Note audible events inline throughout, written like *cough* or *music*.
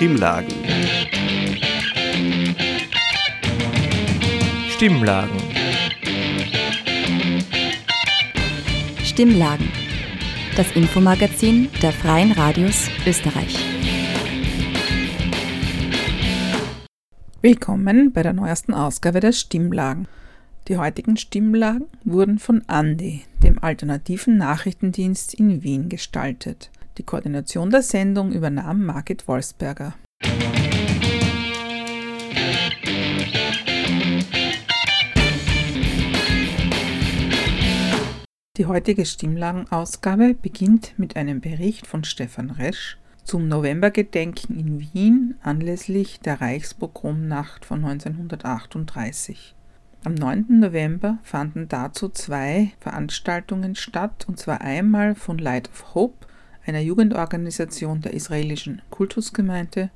Stimmlagen. Stimmlagen. Stimmlagen. Das Infomagazin der Freien Radios Österreich. Willkommen bei der neuesten Ausgabe der Stimmlagen. Die heutigen Stimmlagen wurden von Andi, dem alternativen Nachrichtendienst in Wien, gestaltet. Die Koordination der Sendung übernahm Margit Wolfsberger. Die heutige Stimmlagenausgabe beginnt mit einem Bericht von Stefan Resch zum Novembergedenken in Wien anlässlich der Reichspogromnacht von 1938. Am 9. November fanden dazu zwei Veranstaltungen statt, und zwar einmal von Light of Hope, einer Jugendorganisation der israelischen Kultusgemeinde,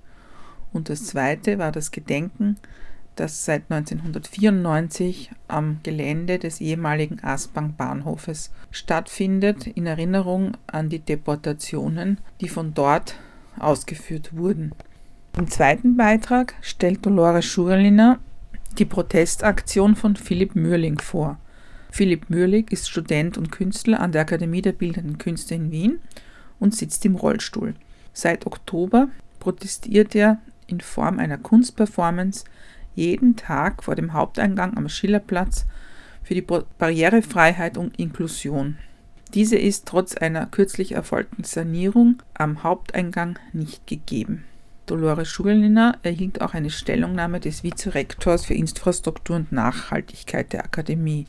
und das zweite war das Gedenken das seit 1994 am Gelände des ehemaligen Aspang-Bahnhofes stattfindet, in Erinnerung an die Deportationen, die von dort ausgeführt wurden. Im zweiten Beitrag stellt Dolores Schurliner die Protestaktion von Philipp Mürling vor. Philipp Mürling ist Student und Künstler an der Akademie der Bildenden Künste in Wien und sitzt im Rollstuhl. Seit Oktober protestiert er in Form einer Kunstperformance jeden Tag vor dem Haupteingang am Schillerplatz für die Barrierefreiheit und Inklusion. Diese ist trotz einer kürzlich erfolgten Sanierung am Haupteingang nicht gegeben. Dolores Schulniner erhielt auch eine Stellungnahme des Vizerektors für Infrastruktur und Nachhaltigkeit der Akademie.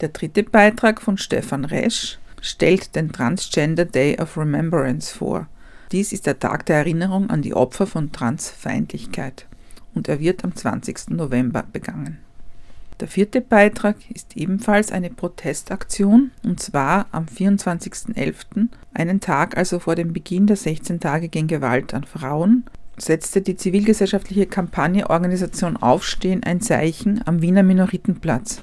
Der dritte Beitrag von Stefan Resch stellt den Transgender Day of Remembrance vor. Dies ist der Tag der Erinnerung an die Opfer von Transfeindlichkeit und er wird am 20. November begangen. Der vierte Beitrag ist ebenfalls eine Protestaktion und zwar am 24.11., einen Tag also vor dem Beginn der 16 Tage gegen Gewalt an Frauen, setzte die zivilgesellschaftliche Kampagne Organisation Aufstehen ein Zeichen am Wiener Minoritenplatz.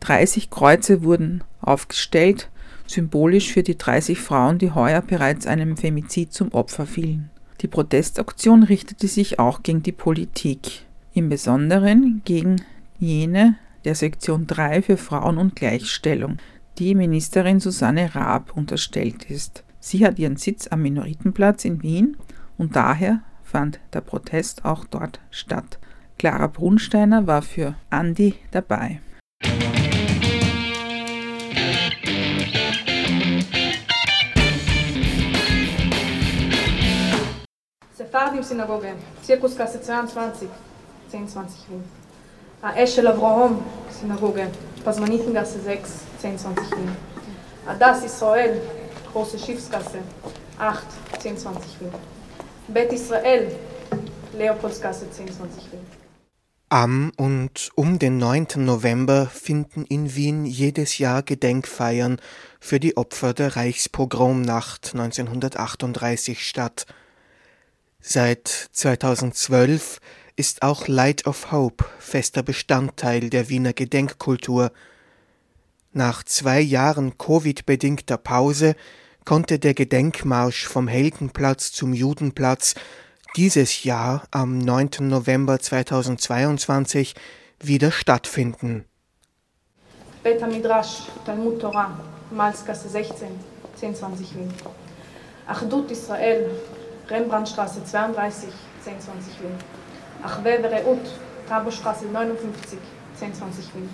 30 Kreuze wurden aufgestellt, symbolisch für die 30 Frauen, die heuer bereits einem Femizid zum Opfer fielen. Die Protestaktion richtete sich auch gegen die Politik, im Besonderen gegen jene der Sektion 3 für Frauen und Gleichstellung, die Ministerin Susanne Raab unterstellt ist. Sie hat ihren Sitz am Minoritenplatz in Wien und daher fand der Protest auch dort statt. Clara Brunsteiner war für Andi dabei. Sephardim-Synagoge, Zirkuskasse 22, 1020 Wien. Eschel Avraham Synagoge, Pasmanitengasse 6, 1020 Wien. Adas Israel, Große Schiffsgasse, 8, 1020 Wien. Bet Israel, Leopoldsgasse 1020 Wien. Am und um den 9. November finden in Wien jedes Jahr Gedenkfeiern für die Opfer der Reichspogromnacht 1938 statt – Seit 2012 ist auch Light of Hope fester Bestandteil der Wiener Gedenkkultur. Nach zwei Jahren Covid-bedingter Pause konnte der Gedenkmarsch vom Heldenplatz zum Judenplatz dieses Jahr am 9. November 2022 wieder stattfinden. Bet Midrash, Talmud Torah, Malskasse 16, 1020 Wien. Achdut Israel, Rembrandtstraße 32, 1020 Wien. Achwe Vereut, Tabostraße 59, 1020 Wien.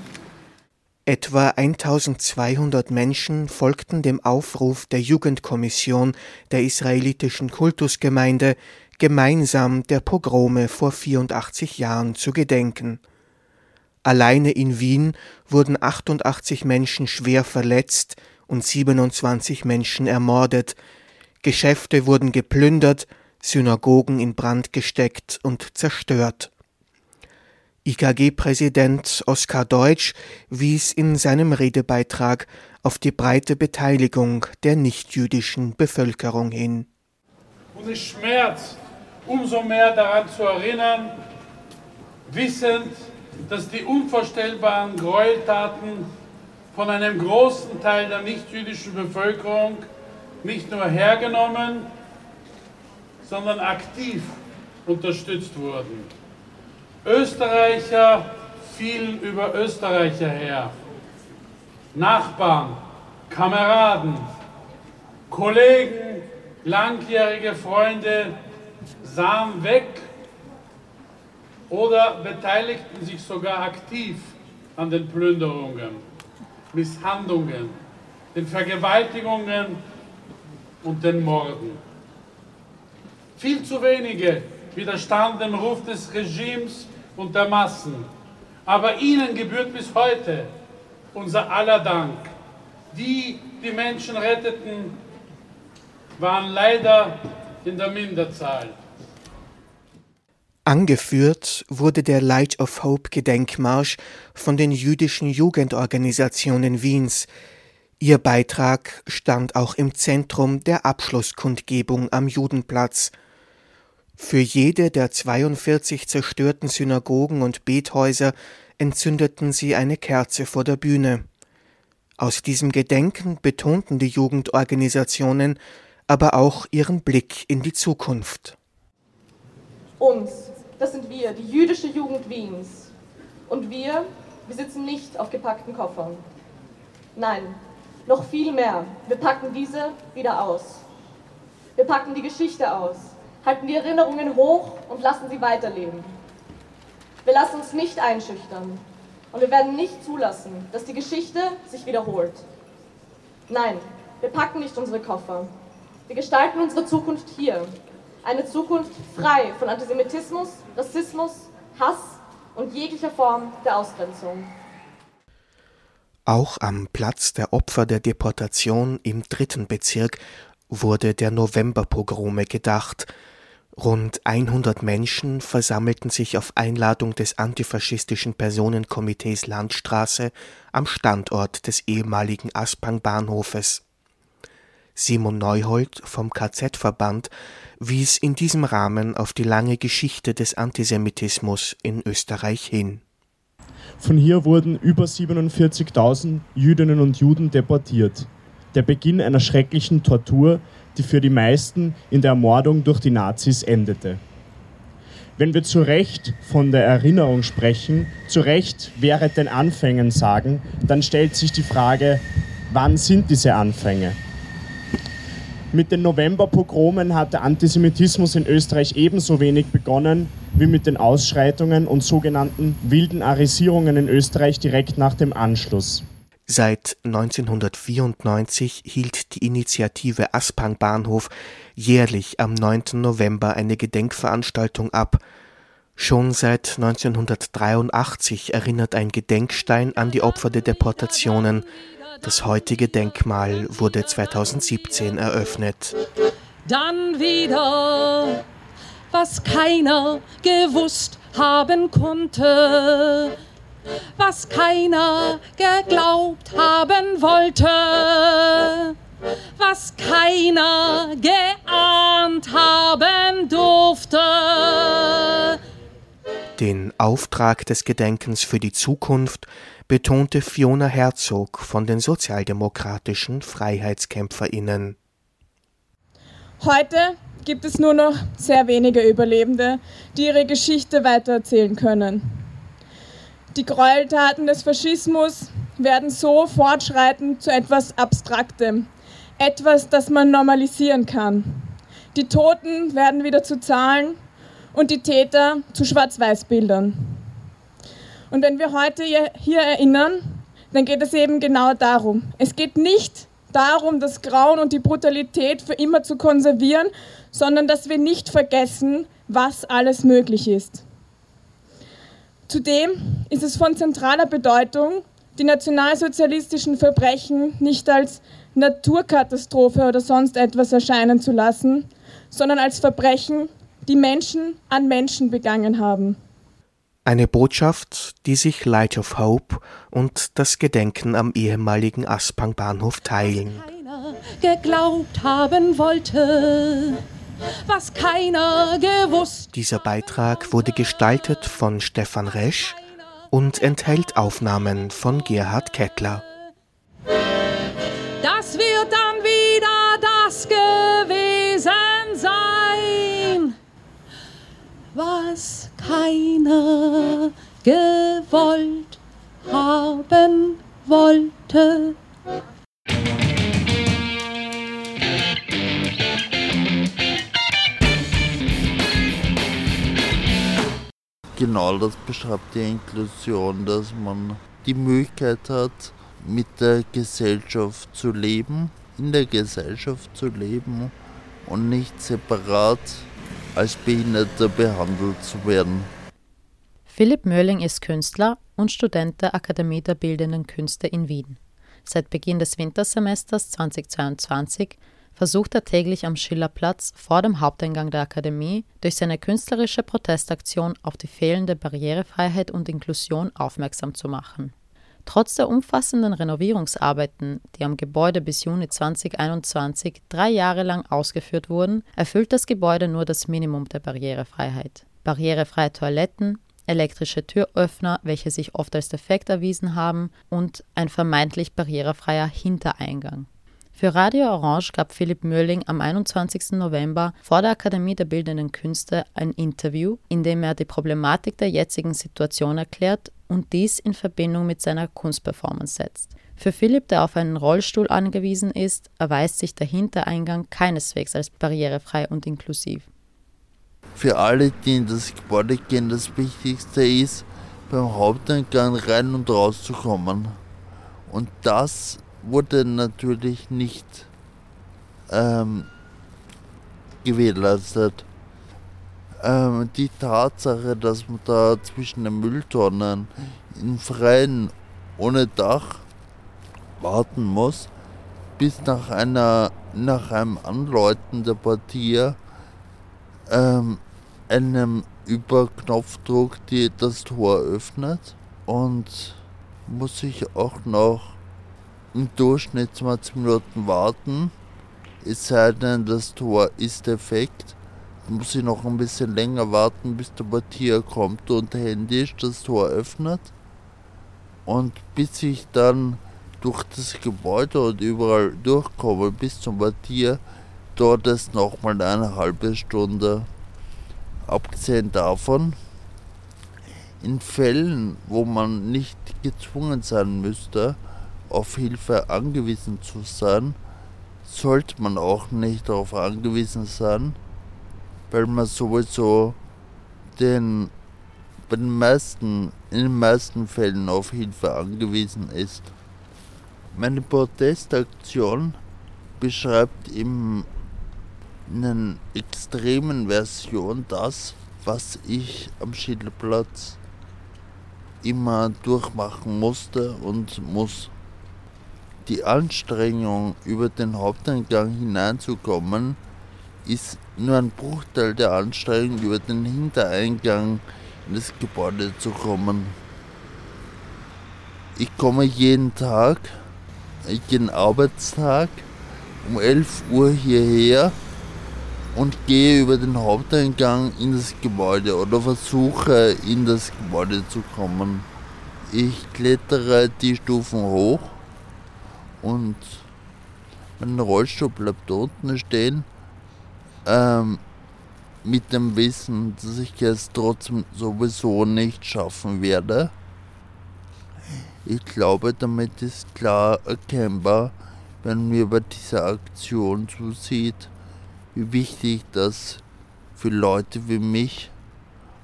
Etwa 1200 Menschen folgten dem Aufruf der Jugendkommission der israelitischen Kultusgemeinde, gemeinsam der Pogrome vor 84 Jahren zu gedenken. Alleine in Wien wurden 88 Menschen schwer verletzt und 27 Menschen ermordet, Geschäfte wurden geplündert, Synagogen in Brand gesteckt und zerstört. IKG-Präsident Oskar Deutsch wies in seinem Redebeitrag auf die breite Beteiligung der nichtjüdischen Bevölkerung hin. Und es schmerzt, umso mehr daran zu erinnern, wissend, dass die unvorstellbaren Gräueltaten von einem großen Teil der nichtjüdischen Bevölkerung nicht nur hergenommen, sondern aktiv unterstützt wurden. Österreicher fielen über Österreicher her. Nachbarn, Kameraden, Kollegen, langjährige Freunde sahen weg oder beteiligten sich sogar aktiv an den Plünderungen, Misshandlungen, den Vergewaltigungen und den Morden. Viel zu wenige widerstanden dem Ruf des Regimes und der Massen. Aber ihnen gebührt bis heute unser aller Dank. Die, die Menschen retteten, waren leider in der Minderzahl. Angeführt wurde der Light of Hope Gedenkmarsch von den jüdischen Jugendorganisationen Wiens. Ihr Beitrag stand auch im Zentrum der Abschlusskundgebung am Judenplatz. Für jede der 42 zerstörten Synagogen und Bethäuser entzündeten sie eine Kerze vor der Bühne. Aus diesem Gedenken betonten die Jugendorganisationen aber auch ihren Blick in die Zukunft. Uns, das sind wir, die jüdische Jugend Wiens. Und wir, wir sitzen nicht auf gepackten Koffern. Nein, noch viel mehr. Wir packen diese wieder aus. Wir packen die Geschichte aus, halten die Erinnerungen hoch und lassen sie weiterleben. Wir lassen uns nicht einschüchtern und wir werden nicht zulassen, dass die Geschichte sich wiederholt. Nein, wir packen nicht unsere Koffer. Wir gestalten unsere Zukunft hier. Eine Zukunft frei von Antisemitismus, Rassismus, Hass und jeglicher Form der Ausgrenzung. Auch am Platz der Opfer der Deportation im dritten Bezirk wurde der Novemberpogrome gedacht, Rund 100 Menschen versammelten sich auf Einladung des antifaschistischen Personenkomitees Landstraße am Standort des ehemaligen Aspang-Bahnhofes. Simon Neuhold vom KZ-Verband wies in diesem Rahmen auf die lange Geschichte des Antisemitismus in Österreich hin. Von hier wurden über 47.000 Jüdinnen und Juden deportiert. Der Beginn einer schrecklichen Tortur, die für die meisten in der Ermordung durch die Nazis endete. Wenn wir zu Recht von der Erinnerung sprechen, zu Recht während den Anfängen sagen, dann stellt sich die Frage, wann sind diese Anfänge? Mit den Novemberpogromen hat der Antisemitismus in Österreich ebenso wenig begonnen wie mit den Ausschreitungen und sogenannten wilden Arisierungen in Österreich direkt nach dem Anschluss. Seit 1994 hielt die Initiative Aspang Bahnhof jährlich am 9. November eine Gedenkveranstaltung ab. Schon seit 1983 erinnert ein Gedenkstein an die Opfer der Deportationen. Das heutige Denkmal wurde 2017 eröffnet. Dann wieder, was keiner gewusst haben konnte was keiner geglaubt haben wollte, was keiner geahnt haben durfte. Den Auftrag des Gedenkens für die Zukunft betonte Fiona Herzog von den sozialdemokratischen Freiheitskämpferinnen. Heute gibt es nur noch sehr wenige Überlebende, die ihre Geschichte weitererzählen können. Die Gräueltaten des Faschismus werden so fortschreiten zu etwas Abstraktem, etwas, das man normalisieren kann. Die Toten werden wieder zu Zahlen und die Täter zu Schwarz-Weiß-Bildern. Und wenn wir heute hier erinnern, dann geht es eben genau darum. Es geht nicht darum, das Grauen und die Brutalität für immer zu konservieren, sondern dass wir nicht vergessen, was alles möglich ist. Zudem ist es von zentraler Bedeutung, die nationalsozialistischen Verbrechen nicht als Naturkatastrophe oder sonst etwas erscheinen zu lassen, sondern als Verbrechen, die Menschen an Menschen begangen haben. Eine Botschaft, die sich Light of Hope und das Gedenken am ehemaligen Aspang-Bahnhof teilen. Keiner geglaubt haben wollte was keiner gewusst. Dieser Beitrag wurde gestaltet von Stefan Resch und enthält Aufnahmen von Gerhard Kettler. Das wird dann wieder das gewesen sein, was keiner gewollt haben wollte. Genau das beschreibt die Inklusion, dass man die Möglichkeit hat, mit der Gesellschaft zu leben, in der Gesellschaft zu leben und nicht separat als Behinderter behandelt zu werden. Philipp Mörling ist Künstler und Student der Akademie der Bildenden Künste in Wien. Seit Beginn des Wintersemesters 2022 versucht er täglich am Schillerplatz vor dem Haupteingang der Akademie durch seine künstlerische Protestaktion auf die fehlende Barrierefreiheit und Inklusion aufmerksam zu machen. Trotz der umfassenden Renovierungsarbeiten, die am Gebäude bis Juni 2021 drei Jahre lang ausgeführt wurden, erfüllt das Gebäude nur das Minimum der Barrierefreiheit. Barrierefreie Toiletten, elektrische Türöffner, welche sich oft als defekt erwiesen haben, und ein vermeintlich barrierefreier Hintereingang. Für Radio Orange gab Philipp Mürling am 21. November vor der Akademie der Bildenden Künste ein Interview, in dem er die Problematik der jetzigen Situation erklärt und dies in Verbindung mit seiner Kunstperformance setzt. Für Philipp, der auf einen Rollstuhl angewiesen ist, erweist sich der Hintereingang keineswegs als barrierefrei und inklusiv. Für alle, die in das Gebäude gehen, das Wichtigste ist, beim Haupteingang rein und rauszukommen. Und das wurde natürlich nicht ähm, gewährleistet. Ähm, die Tatsache, dass man da zwischen den Mülltonnen im Freien ohne Dach warten muss, bis nach einer nach einem Anläuten der Partie ähm, einem über Knopfdruck die, das Tor öffnet und muss ich auch noch im Durchschnitt 20 Minuten warten. Es sei denn, das Tor ist defekt. Muss ich noch ein bisschen länger warten, bis der Portier kommt und händisch das Tor öffnet. Und bis ich dann durch das Gebäude und überall durchkomme bis zum Portier, dauert es nochmal eine halbe Stunde. Abgesehen davon, in Fällen, wo man nicht gezwungen sein müsste, auf Hilfe angewiesen zu sein, sollte man auch nicht darauf angewiesen sein, weil man sowieso den, bei den meisten, in den meisten Fällen auf Hilfe angewiesen ist. Meine Protestaktion beschreibt in einer extremen Version das, was ich am Schilderplatz immer durchmachen musste und muss die Anstrengung, über den Haupteingang hineinzukommen, ist nur ein Bruchteil der Anstrengung, über den Hintereingang in das Gebäude zu kommen. Ich komme jeden Tag, jeden Arbeitstag um 11 Uhr hierher und gehe über den Haupteingang in das Gebäude oder versuche in das Gebäude zu kommen. Ich klettere die Stufen hoch und mein Rollstuhl bleibt unten stehen. Ähm, mit dem Wissen, dass ich es trotzdem sowieso nicht schaffen werde. Ich glaube, damit ist klar erkennbar, wenn man über diese Aktion zusieht, wie wichtig das für Leute wie mich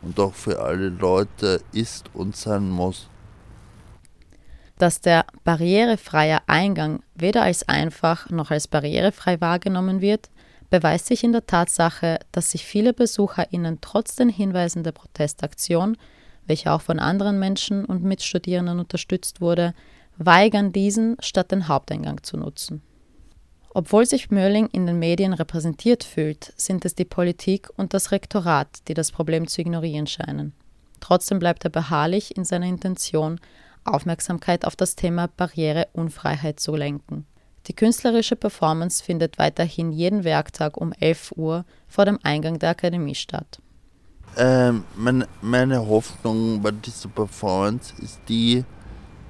und auch für alle Leute ist und sein muss dass der barrierefreie Eingang weder als einfach noch als barrierefrei wahrgenommen wird, beweist sich in der Tatsache, dass sich viele BesucherInnen trotz den Hinweisen der Protestaktion, welche auch von anderen Menschen und Mitstudierenden unterstützt wurde, weigern, diesen statt den Haupteingang zu nutzen. Obwohl sich Mörling in den Medien repräsentiert fühlt, sind es die Politik und das Rektorat, die das Problem zu ignorieren scheinen. Trotzdem bleibt er beharrlich in seiner Intention, Aufmerksamkeit auf das Thema Barriereunfreiheit zu lenken. Die künstlerische Performance findet weiterhin jeden Werktag um 11 Uhr vor dem Eingang der Akademie statt. Ähm, meine, meine Hoffnung bei dieser Performance ist die,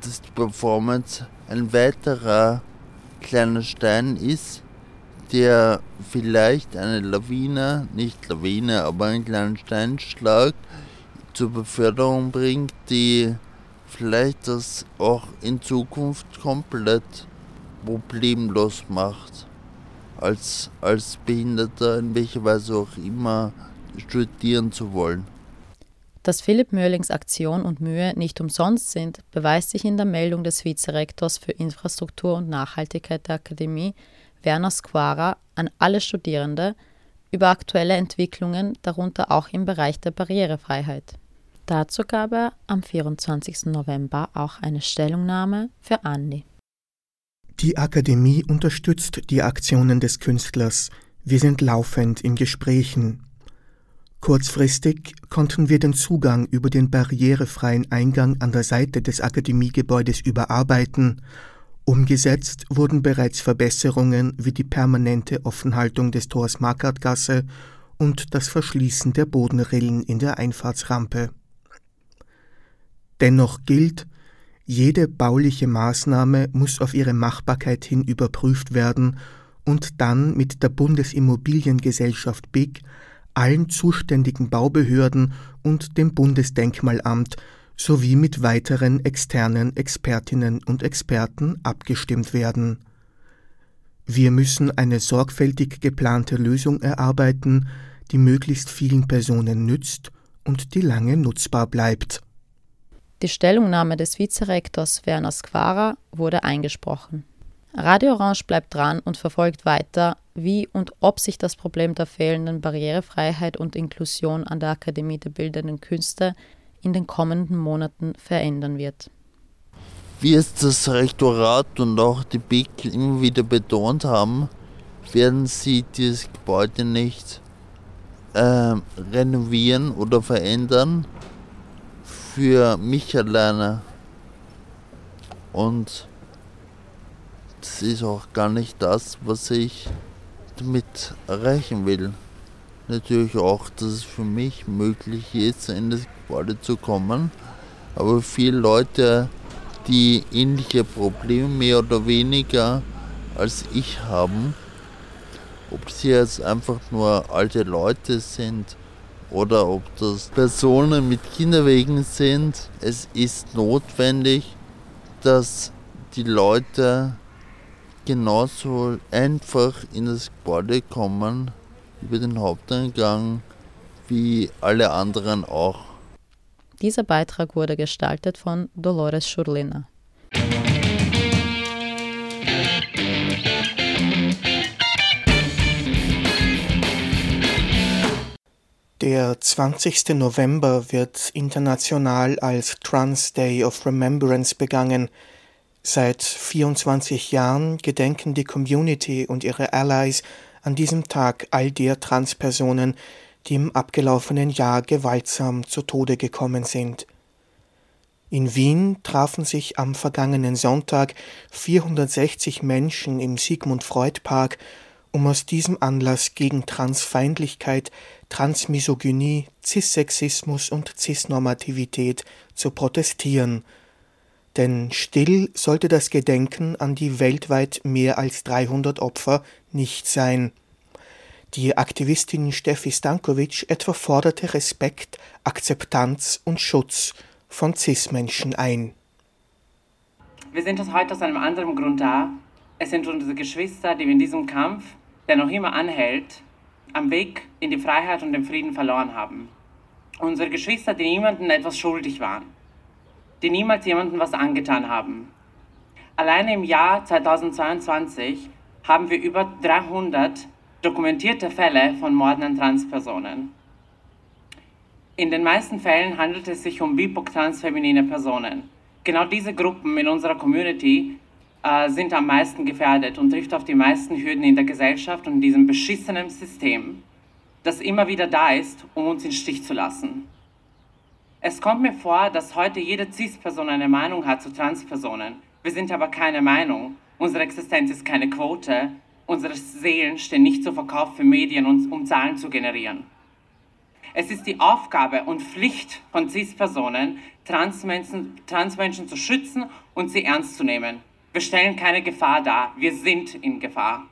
dass die Performance ein weiterer kleiner Stein ist, der vielleicht eine Lawine, nicht Lawine, aber einen kleinen Steinschlag zur Beförderung bringt, die vielleicht das auch in Zukunft komplett problemlos macht. Als, als Behinderter, in welcher Weise auch immer, studieren zu wollen. Dass Philipp Mörlings Aktion und Mühe nicht umsonst sind, beweist sich in der Meldung des Vizerektors für Infrastruktur und Nachhaltigkeit der Akademie, Werner Squara, an alle Studierende über aktuelle Entwicklungen, darunter auch im Bereich der Barrierefreiheit. Dazu gab er am 24. November auch eine Stellungnahme für Andi. Die Akademie unterstützt die Aktionen des Künstlers. Wir sind laufend in Gesprächen. Kurzfristig konnten wir den Zugang über den barrierefreien Eingang an der Seite des Akademiegebäudes überarbeiten. Umgesetzt wurden bereits Verbesserungen wie die permanente Offenhaltung des Tors Markartgasse und das Verschließen der Bodenrillen in der Einfahrtsrampe. Dennoch gilt, jede bauliche Maßnahme muss auf ihre Machbarkeit hin überprüft werden und dann mit der Bundesimmobiliengesellschaft BIG allen zuständigen Baubehörden und dem Bundesdenkmalamt sowie mit weiteren externen Expertinnen und Experten abgestimmt werden. Wir müssen eine sorgfältig geplante Lösung erarbeiten, die möglichst vielen Personen nützt und die lange nutzbar bleibt. Die Stellungnahme des Vizerektors Werner Squara wurde eingesprochen. Radio Orange bleibt dran und verfolgt weiter, wie und ob sich das Problem der fehlenden Barrierefreiheit und Inklusion an der Akademie der Bildenden Künste in den kommenden Monaten verändern wird. Wie es das Rektorat und auch die BIC immer wieder betont haben, werden sie dieses Gebäude nicht äh, renovieren oder verändern für mich alleine. Und das ist auch gar nicht das, was ich damit erreichen will. Natürlich auch, dass es für mich möglich ist, in das Gebäude zu kommen. Aber viele Leute, die ähnliche Probleme mehr oder weniger als ich haben, ob sie jetzt einfach nur alte Leute sind oder ob das Personen mit Kinderwegen sind, es ist notwendig, dass die Leute genauso einfach in das Gebäude kommen über den Haupteingang wie alle anderen auch. Dieser Beitrag wurde gestaltet von Dolores Schurlina. Der 20. November wird international als Trans Day of Remembrance begangen. Seit 24 Jahren gedenken die Community und ihre Allies an diesem Tag all der Transpersonen, die im abgelaufenen Jahr gewaltsam zu Tode gekommen sind. In Wien trafen sich am vergangenen Sonntag 460 Menschen im Sigmund Freud Park, um aus diesem Anlass gegen Transfeindlichkeit, Transmisogynie, Cissexismus und Cisnormativität zu protestieren – denn still sollte das Gedenken an die weltweit mehr als 300 Opfer nicht sein. Die Aktivistin Steffi Stankovic etwa forderte Respekt, Akzeptanz und Schutz von CIS-Menschen ein. Wir sind heute aus einem anderen Grund da. Es sind unsere Geschwister, die in diesem Kampf, der noch immer anhält, am Weg in die Freiheit und den Frieden verloren haben. Unsere Geschwister, die niemandem etwas schuldig waren die niemals jemandem was angetan haben. Alleine im Jahr 2022 haben wir über 300 dokumentierte Fälle von Morden an Transpersonen. In den meisten Fällen handelt es sich um BIPOC-transfeminine Personen. Genau diese Gruppen in unserer Community sind am meisten gefährdet und trifft auf die meisten Hürden in der Gesellschaft und in diesem beschissenen System, das immer wieder da ist, um uns in Stich zu lassen. Es kommt mir vor, dass heute jede CIS-Person eine Meinung hat zu Transpersonen. Wir sind aber keine Meinung. Unsere Existenz ist keine Quote. Unsere Seelen stehen nicht zur Verkauf für Medien, um Zahlen zu generieren. Es ist die Aufgabe und Pflicht von CIS-Personen, Transmenschen, Transmenschen zu schützen und sie ernst zu nehmen. Wir stellen keine Gefahr dar, wir sind in Gefahr.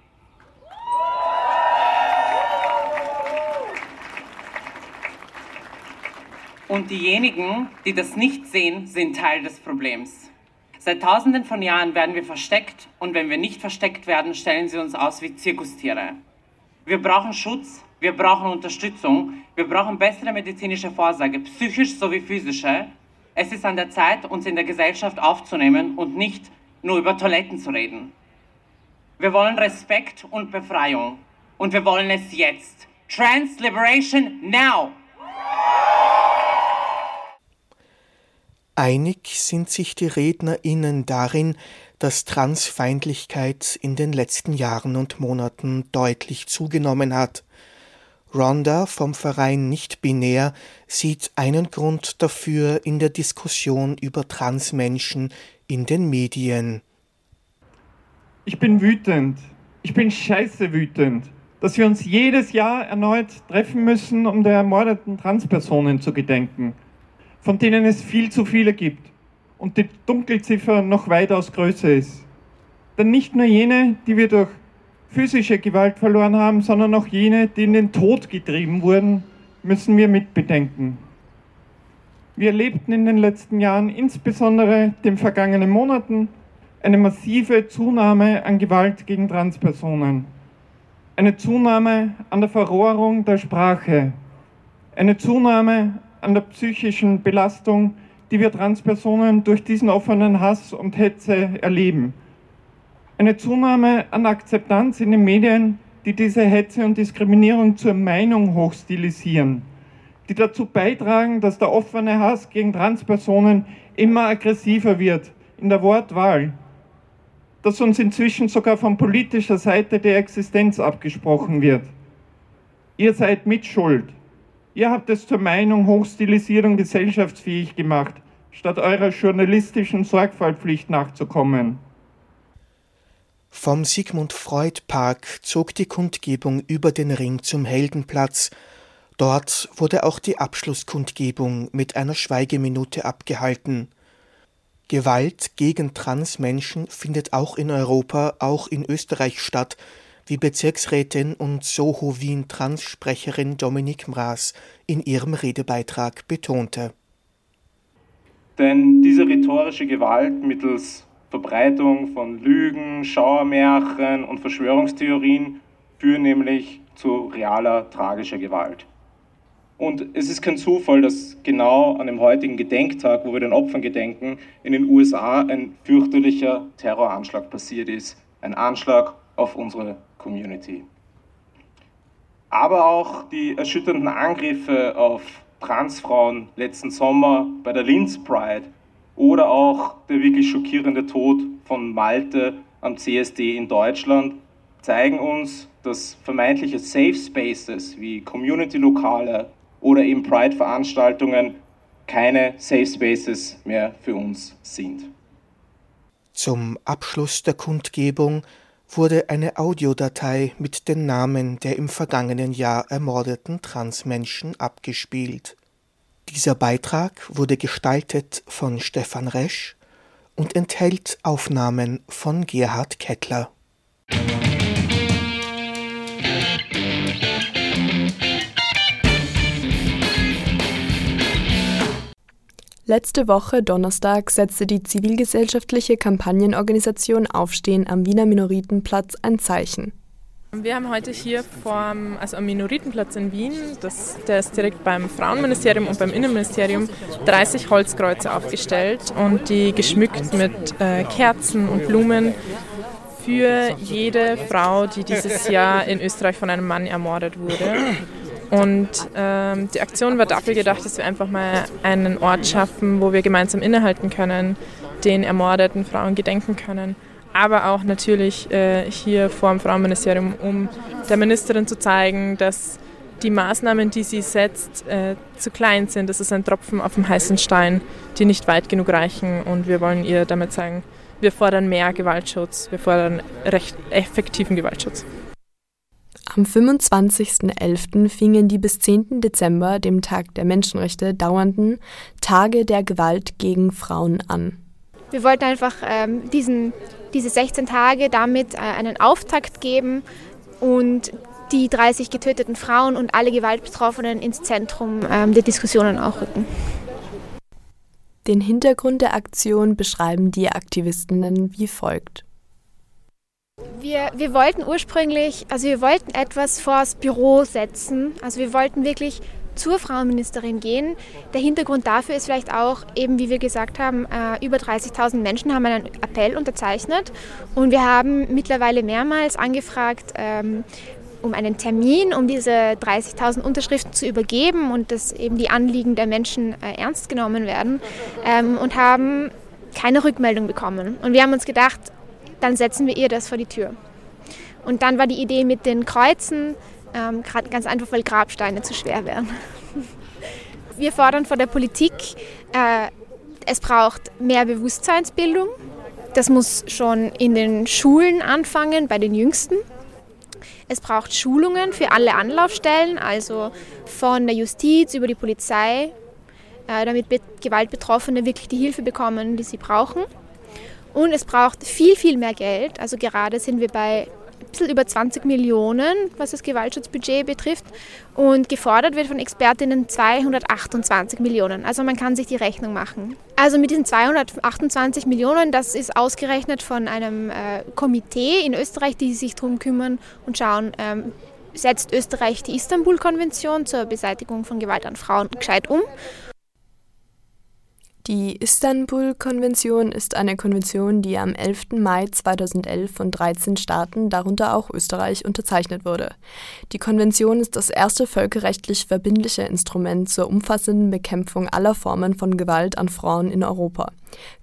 Und diejenigen, die das nicht sehen, sind Teil des Problems. Seit tausenden von Jahren werden wir versteckt und wenn wir nicht versteckt werden, stellen sie uns aus wie Zirkustiere. Wir brauchen Schutz, wir brauchen Unterstützung, wir brauchen bessere medizinische Vorsorge, psychisch sowie physische. Es ist an der Zeit, uns in der Gesellschaft aufzunehmen und nicht nur über Toiletten zu reden. Wir wollen Respekt und Befreiung und wir wollen es jetzt. Trans Liberation now! Einig sind sich die RednerInnen darin, dass Transfeindlichkeit in den letzten Jahren und Monaten deutlich zugenommen hat. Rhonda vom Verein Nicht Binär sieht einen Grund dafür in der Diskussion über Transmenschen in den Medien. Ich bin wütend. Ich bin scheiße wütend, dass wir uns jedes Jahr erneut treffen müssen, um der ermordeten Transpersonen zu gedenken, von denen es viel zu viele gibt und die Dunkelziffer noch weitaus größer ist. Denn nicht nur jene, die wir durch physische Gewalt verloren haben, sondern auch jene, die in den Tod getrieben wurden, müssen wir mitbedenken. Wir erlebten in den letzten Jahren, insbesondere den vergangenen Monaten, eine massive Zunahme an Gewalt gegen Transpersonen, eine Zunahme an der Verrohrung der Sprache, eine Zunahme an der psychischen Belastung, die wir Transpersonen durch diesen offenen Hass und Hetze erleben eine Zunahme an Akzeptanz in den Medien, die diese Hetze und Diskriminierung zur Meinung hochstilisieren, die dazu beitragen, dass der offene Hass gegen Transpersonen immer aggressiver wird in der Wortwahl, dass uns inzwischen sogar von politischer Seite die Existenz abgesprochen wird. Ihr seid mitschuld. Ihr habt es zur Meinung Hochstilisierung gesellschaftsfähig gemacht, statt eurer journalistischen Sorgfaltspflicht nachzukommen. Vom Sigmund Freud Park zog die Kundgebung über den Ring zum Heldenplatz. Dort wurde auch die Abschlusskundgebung mit einer Schweigeminute abgehalten. Gewalt gegen Transmenschen findet auch in Europa, auch in Österreich statt, wie Bezirksrätin und Soho Wien Transsprecherin Dominik Mraas in ihrem Redebeitrag betonte. Denn diese rhetorische Gewalt mittels Verbreitung von Lügen, Schauermärchen und Verschwörungstheorien führen nämlich zu realer tragischer Gewalt. Und es ist kein Zufall, dass genau an dem heutigen Gedenktag, wo wir den Opfern gedenken, in den USA ein fürchterlicher Terroranschlag passiert ist. Ein Anschlag auf unsere Community. Aber auch die erschütternden Angriffe auf Transfrauen letzten Sommer bei der Linz Pride oder auch der wirklich schockierende Tod von Malte am CSD in Deutschland zeigen uns, dass vermeintliche Safe Spaces wie Community-Lokale oder eben Pride-Veranstaltungen keine Safe Spaces mehr für uns sind. Zum Abschluss der Kundgebung wurde eine Audiodatei mit den Namen der im vergangenen Jahr ermordeten Transmenschen abgespielt. Dieser Beitrag wurde gestaltet von Stefan Resch und enthält Aufnahmen von Gerhard Kettler. Letzte Woche Donnerstag setzte die zivilgesellschaftliche Kampagnenorganisation Aufstehen am Wiener Minoritenplatz ein Zeichen. Wir haben heute hier vorm, also am Minoritenplatz in Wien, das, der ist direkt beim Frauenministerium und beim Innenministerium, 30 Holzkreuze aufgestellt und die geschmückt mit äh, Kerzen und Blumen für jede Frau, die dieses Jahr in Österreich von einem Mann ermordet wurde. Und ähm, die Aktion war dafür gedacht, dass wir einfach mal einen Ort schaffen, wo wir gemeinsam innehalten können, den ermordeten Frauen gedenken können aber auch natürlich äh, hier vor dem Frauenministerium, um der Ministerin zu zeigen, dass die Maßnahmen, die sie setzt, äh, zu klein sind. Das ist ein Tropfen auf dem heißen Stein, die nicht weit genug reichen. Und wir wollen ihr damit sagen, wir fordern mehr Gewaltschutz, wir fordern recht effektiven Gewaltschutz. Am 25.11. fingen die bis 10. Dezember, dem Tag der Menschenrechte, dauernden Tage der Gewalt gegen Frauen an. Wir wollten einfach ähm, diesen diese 16 Tage damit äh, einen Auftakt geben und die 30 getöteten Frauen und alle Gewaltbetroffenen ins Zentrum ähm, der Diskussionen auch rücken. Den Hintergrund der Aktion beschreiben die Aktivistinnen wie folgt. Wir, wir wollten ursprünglich, also wir wollten etwas vors Büro setzen. Also wir wollten wirklich zur Frauenministerin gehen. Der Hintergrund dafür ist vielleicht auch, eben wie wir gesagt haben, äh, über 30.000 Menschen haben einen Appell unterzeichnet und wir haben mittlerweile mehrmals angefragt, ähm, um einen Termin, um diese 30.000 Unterschriften zu übergeben und dass eben die Anliegen der Menschen äh, ernst genommen werden ähm, und haben keine Rückmeldung bekommen. Und wir haben uns gedacht, dann setzen wir ihr das vor die Tür. Und dann war die Idee mit den Kreuzen, ähm, ganz einfach, weil Grabsteine zu schwer wären. *laughs* Wir fordern von der Politik, äh, es braucht mehr Bewusstseinsbildung. Das muss schon in den Schulen anfangen, bei den Jüngsten. Es braucht Schulungen für alle Anlaufstellen, also von der Justiz über die Polizei, äh, damit Gewaltbetroffene wirklich die Hilfe bekommen, die sie brauchen. Und es braucht viel, viel mehr Geld. Also gerade sind wir bei bisschen über 20 Millionen, was das Gewaltschutzbudget betrifft. Und gefordert wird von Expertinnen 228 Millionen. Also man kann sich die Rechnung machen. Also mit diesen 228 Millionen, das ist ausgerechnet von einem äh, Komitee in Österreich, die sich darum kümmern und schauen, ähm, setzt Österreich die Istanbul-Konvention zur Beseitigung von Gewalt an Frauen gescheit um die Istanbul-Konvention ist eine Konvention, die am 11. Mai 2011 von 13 Staaten, darunter auch Österreich, unterzeichnet wurde. Die Konvention ist das erste völkerrechtlich verbindliche Instrument zur umfassenden Bekämpfung aller Formen von Gewalt an Frauen in Europa.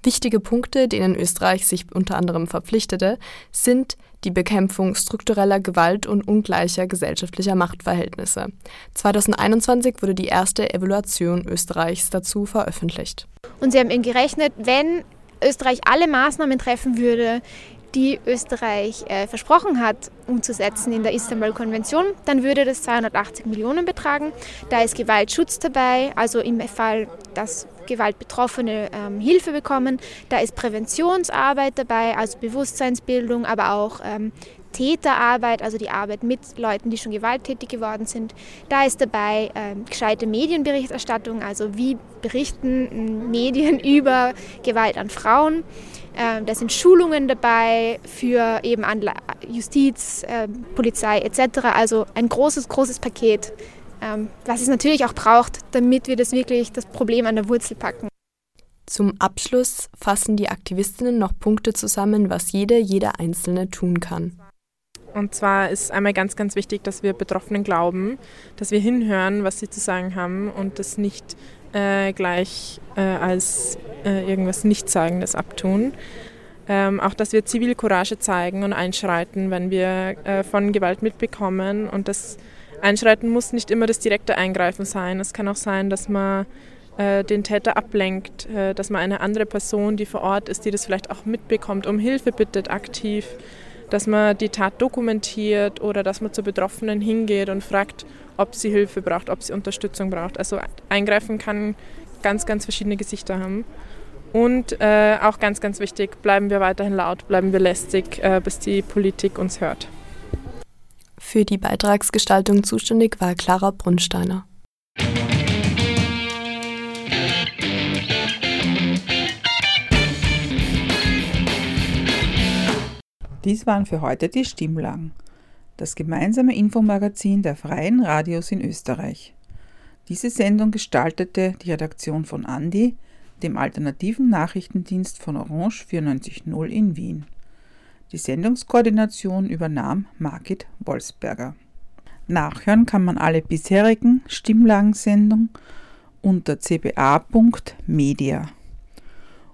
Wichtige Punkte, denen Österreich sich unter anderem verpflichtete, sind die Bekämpfung struktureller Gewalt und ungleicher gesellschaftlicher Machtverhältnisse. 2021 wurde die erste Evaluation Österreichs dazu veröffentlicht. Und sie haben eben gerechnet, wenn Österreich alle Maßnahmen treffen würde, die Österreich äh, versprochen hat, umzusetzen in der Istanbul-Konvention, dann würde das 280 Millionen betragen. Da ist Gewaltschutz dabei, also im Fall, dass Gewaltbetroffene ähm, Hilfe bekommen. Da ist Präventionsarbeit dabei, also Bewusstseinsbildung, aber auch ähm, Täterarbeit, also die Arbeit mit Leuten, die schon gewalttätig geworden sind. Da ist dabei ähm, gescheite Medienberichterstattung, also wie berichten Medien *laughs* über Gewalt an Frauen. Ähm, da sind Schulungen dabei für eben Justiz, äh, Polizei etc. Also ein großes, großes Paket, ähm, was es natürlich auch braucht, damit wir das wirklich das Problem an der Wurzel packen. Zum Abschluss fassen die Aktivistinnen noch Punkte zusammen, was jede, jeder Einzelne tun kann. Und zwar ist einmal ganz, ganz wichtig, dass wir Betroffenen glauben, dass wir hinhören, was sie zu sagen haben und das nicht äh, gleich äh, als äh, irgendwas Nichtsagendes abtun. Ähm, auch, dass wir Zivilcourage zeigen und einschreiten, wenn wir äh, von Gewalt mitbekommen. Und das Einschreiten muss nicht immer das direkte Eingreifen sein. Es kann auch sein, dass man äh, den Täter ablenkt, äh, dass man eine andere Person, die vor Ort ist, die das vielleicht auch mitbekommt, um Hilfe bittet aktiv, dass man die Tat dokumentiert oder dass man zu Betroffenen hingeht und fragt, ob sie Hilfe braucht, ob sie Unterstützung braucht. Also eingreifen kann ganz, ganz verschiedene Gesichter haben. Und äh, auch ganz, ganz wichtig, bleiben wir weiterhin laut, bleiben wir lästig, äh, bis die Politik uns hört. Für die Beitragsgestaltung zuständig war Clara Brunsteiner. Dies waren für heute die Stimmlagen, das gemeinsame Infomagazin der freien Radios in Österreich. Diese Sendung gestaltete die Redaktion von Andi, dem alternativen Nachrichtendienst von Orange 94.0 in Wien. Die Sendungskoordination übernahm Margit Wolfsberger. Nachhören kann man alle bisherigen Stimmlagensendungen unter cba.media.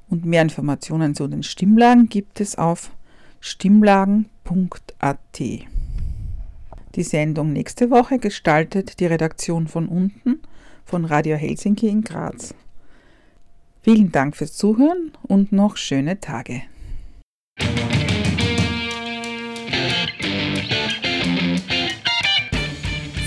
Und mehr Informationen zu den Stimmlagen gibt es auf stimmlagen.at. Die Sendung nächste Woche gestaltet die Redaktion von unten von Radio Helsinki in Graz. Vielen Dank fürs Zuhören und noch schöne Tage.